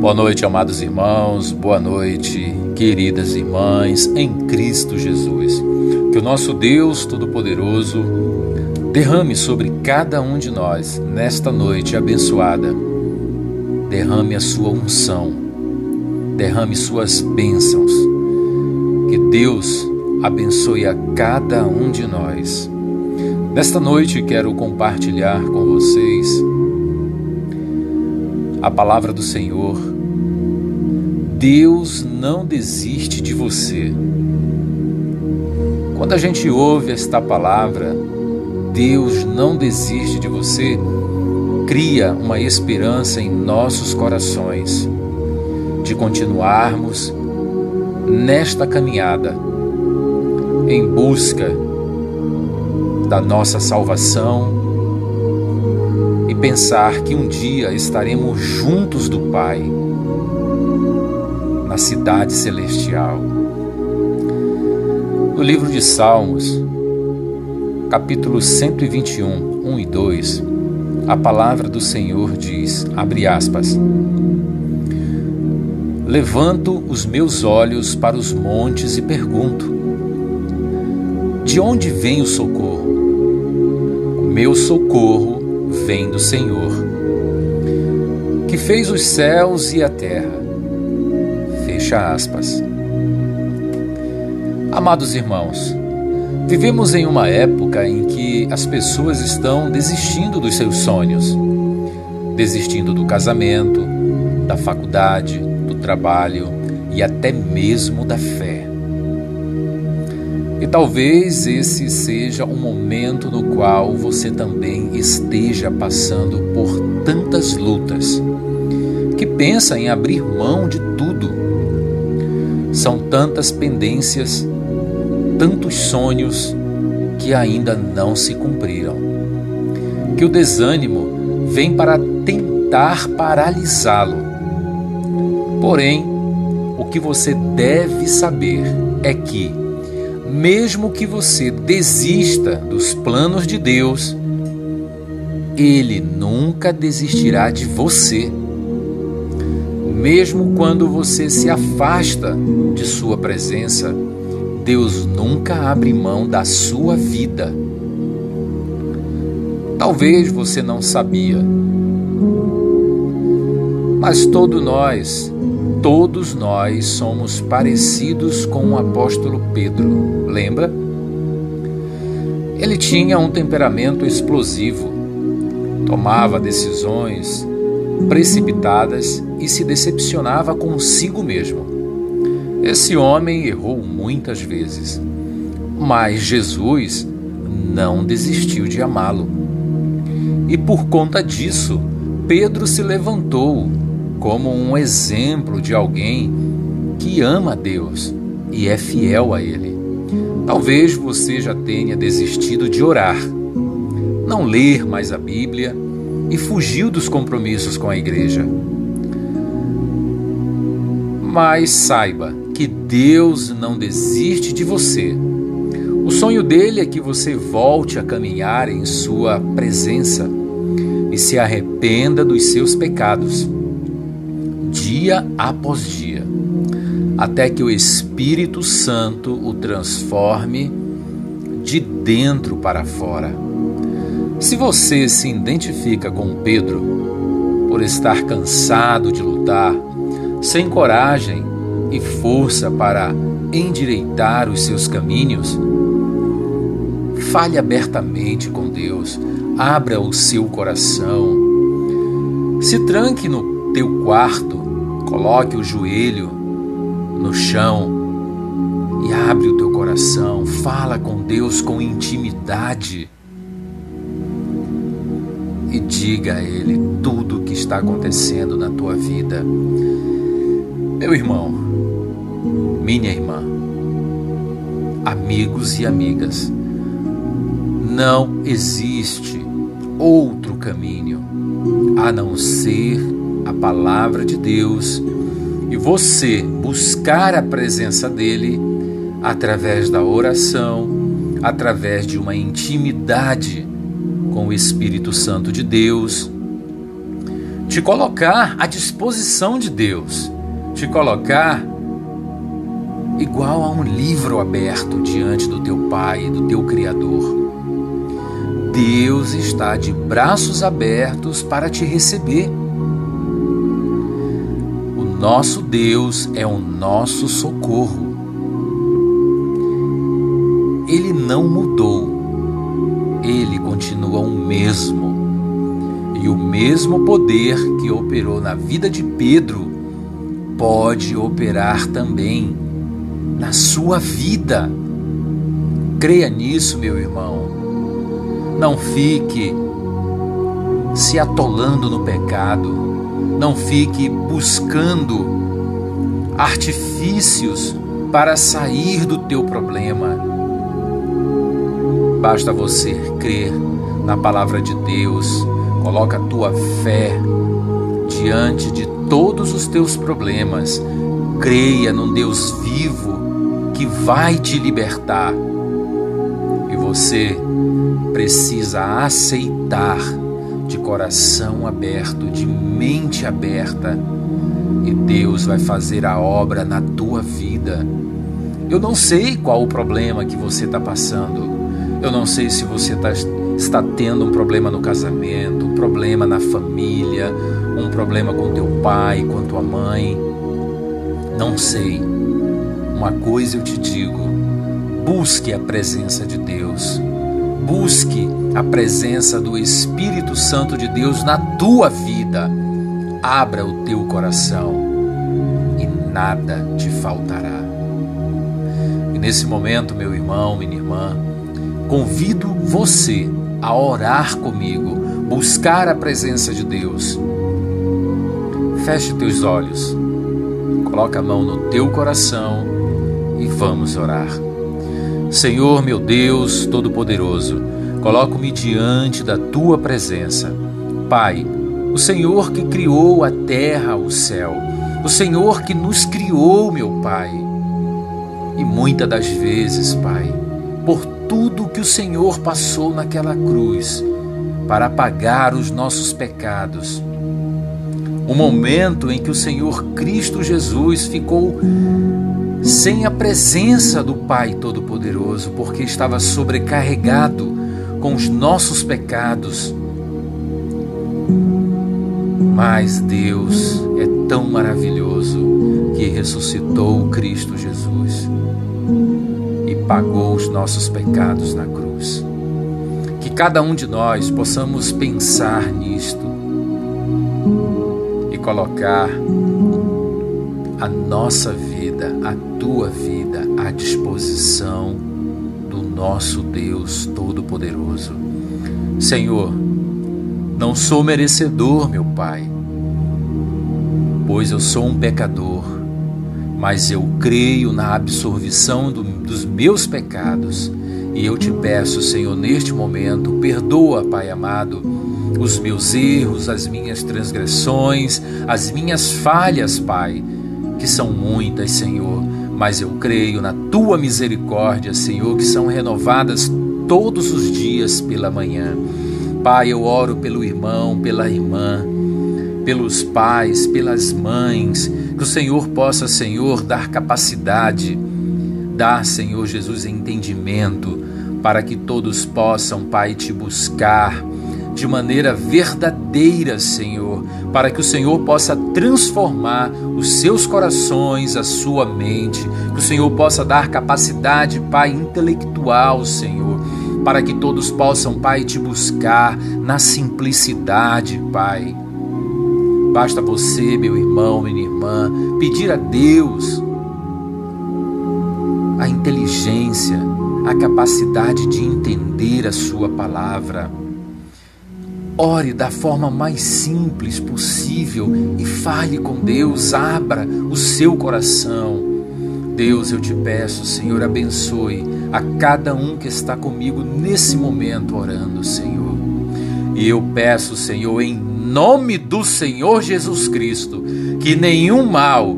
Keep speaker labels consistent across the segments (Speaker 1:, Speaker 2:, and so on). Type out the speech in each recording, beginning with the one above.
Speaker 1: Boa noite, amados irmãos, boa noite, queridas irmãs, em Cristo Jesus. Que o nosso Deus Todo-Poderoso derrame sobre cada um de nós, nesta noite abençoada, derrame a sua unção, derrame suas bênçãos. Que Deus abençoe a cada um de nós. Nesta noite quero compartilhar com vocês a palavra do Senhor. Deus não desiste de você. Quando a gente ouve esta palavra, Deus não desiste de você, cria uma esperança em nossos corações de continuarmos nesta caminhada em busca da nossa salvação e pensar que um dia estaremos juntos do Pai na cidade celestial. No livro de Salmos, capítulo 121, 1 e 2, a palavra do Senhor diz, abre aspas, Levanto os meus olhos para os montes e pergunto: De onde vem o socorro? O meu socorro vem do Senhor, que fez os céus e a terra. Fecha aspas. Amados irmãos, vivemos em uma época em que as pessoas estão desistindo dos seus sonhos, desistindo do casamento, da faculdade, do trabalho e até mesmo da fé. E talvez esse seja um momento no qual você também esteja passando por tantas lutas, que pensa em abrir mão de tudo. São tantas pendências, tantos sonhos que ainda não se cumpriram. Que o desânimo vem para tentar paralisá-lo. Porém, o que você deve saber é que mesmo que você desista dos planos de Deus, Ele nunca desistirá de você. Mesmo quando você se afasta de Sua presença, Deus nunca abre mão da sua vida. Talvez você não sabia, mas todos nós Todos nós somos parecidos com o apóstolo Pedro, lembra? Ele tinha um temperamento explosivo, tomava decisões precipitadas e se decepcionava consigo mesmo. Esse homem errou muitas vezes, mas Jesus não desistiu de amá-lo. E por conta disso, Pedro se levantou como um exemplo de alguém que ama Deus e é fiel a Ele. Talvez você já tenha desistido de orar, não ler mais a Bíblia e fugiu dos compromissos com a igreja. Mas saiba que Deus não desiste de você. O sonho dele é que você volte a caminhar em Sua presença e se arrependa dos seus pecados dia após dia, até que o Espírito Santo o transforme de dentro para fora. Se você se identifica com Pedro por estar cansado de lutar, sem coragem e força para endireitar os seus caminhos, fale abertamente com Deus, abra o seu coração, se tranque no teu quarto Coloque o joelho no chão e abre o teu coração. Fala com Deus com intimidade. E diga a Ele tudo o que está acontecendo na tua vida. Meu irmão, minha irmã, amigos e amigas, não existe outro caminho a não ser a palavra de Deus e você buscar a presença dele através da oração, através de uma intimidade com o Espírito Santo de Deus, te colocar à disposição de Deus, te colocar igual a um livro aberto diante do teu Pai, do teu Criador. Deus está de braços abertos para te receber. O nosso Deus é o nosso socorro. Ele não mudou, continua o mesmo. E o mesmo poder que operou na vida de Pedro pode operar também na sua vida. Creia nisso, meu irmão. Não fique se atolando no pecado. Não fique buscando artifícios para sair do teu problema. Basta você crer na palavra de Deus, coloca a tua fé diante de todos os teus problemas. Creia num Deus vivo que vai te libertar. E você precisa aceitar de coração aberto, de mente aberta, e Deus vai fazer a obra na tua vida. Eu não sei qual o problema que você está passando. Eu não sei se você tá, está tendo um problema no casamento, um problema na família, um problema com teu pai, com tua mãe. Não sei uma coisa eu te digo: busque a presença de Deus, busque a presença do Espírito Santo de Deus na tua vida. Abra o teu coração e nada te faltará. E nesse momento, meu irmão, minha irmã, convido você a orar comigo, buscar a presença de Deus. Feche teus olhos, coloca a mão no teu coração e vamos orar. Senhor, meu Deus Todo-Poderoso, coloco-me diante da tua presença. Pai, o Senhor que criou a terra, o céu, o Senhor que nos criou, meu Pai. E muitas das vezes, Pai, por tudo que o Senhor passou naquela cruz para apagar os nossos pecados, o momento em que o Senhor Cristo Jesus ficou sem a presença do Pai Todo-Poderoso, porque estava sobrecarregado com os nossos pecados. Mas Deus é tão maravilhoso que ressuscitou o Cristo Jesus pagou os nossos pecados na cruz. Que cada um de nós possamos pensar nisto e colocar a nossa vida, a tua vida à disposição do nosso Deus Todo-Poderoso. Senhor, não sou merecedor, meu Pai, pois eu sou um pecador, mas eu creio na absolvição do, dos meus pecados. E eu te peço, Senhor, neste momento, perdoa, Pai amado, os meus erros, as minhas transgressões, as minhas falhas, Pai que são muitas, Senhor, mas eu creio na tua misericórdia, Senhor, que são renovadas todos os dias pela manhã. Pai, eu oro pelo irmão, pela irmã, pelos pais, pelas mães, que o Senhor possa, Senhor, dar capacidade, dar, Senhor Jesus, entendimento, para que todos possam, Pai, te buscar de maneira verdadeira, Senhor, para que o Senhor possa transformar os seus corações, a sua mente, que o Senhor possa dar capacidade, Pai, intelectual, Senhor, para que todos possam, Pai, te buscar na simplicidade, Pai. Basta você, meu irmão, minha irmã, pedir a Deus inteligência, a capacidade de entender a Sua palavra. Ore da forma mais simples possível e fale com Deus, abra o seu coração. Deus, eu te peço, Senhor, abençoe a cada um que está comigo nesse momento orando, Senhor. E eu peço, Senhor, em nome do Senhor Jesus Cristo, que nenhum mal,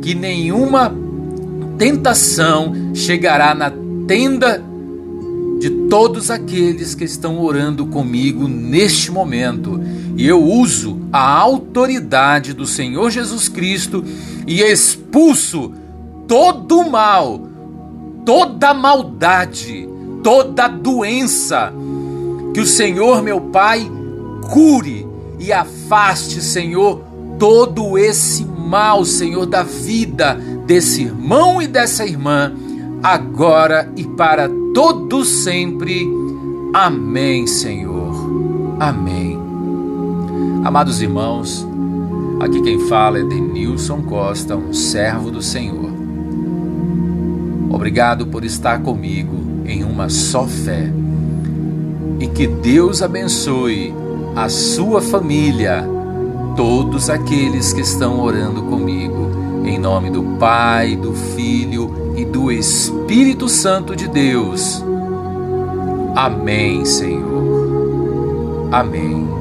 Speaker 1: que nenhuma tentação chegará na tenda de todos aqueles que estão orando comigo neste momento e eu uso a autoridade do Senhor Jesus Cristo e expulso todo o mal, toda maldade, toda doença. Que o Senhor, meu Pai, cure e afaste, Senhor, todo esse mal, Senhor, da vida desse irmão e dessa irmã, agora e para todo sempre. Amém, Senhor. Amém. Amados irmãos, aqui quem fala é Denilson Costa, um servo do Senhor. Obrigado por estar comigo em uma só fé. E que Deus abençoe a sua família, todos aqueles que estão orando comigo. Em nome do Pai, do Filho e do Espírito Santo de Deus. Amém, Senhor. Amém.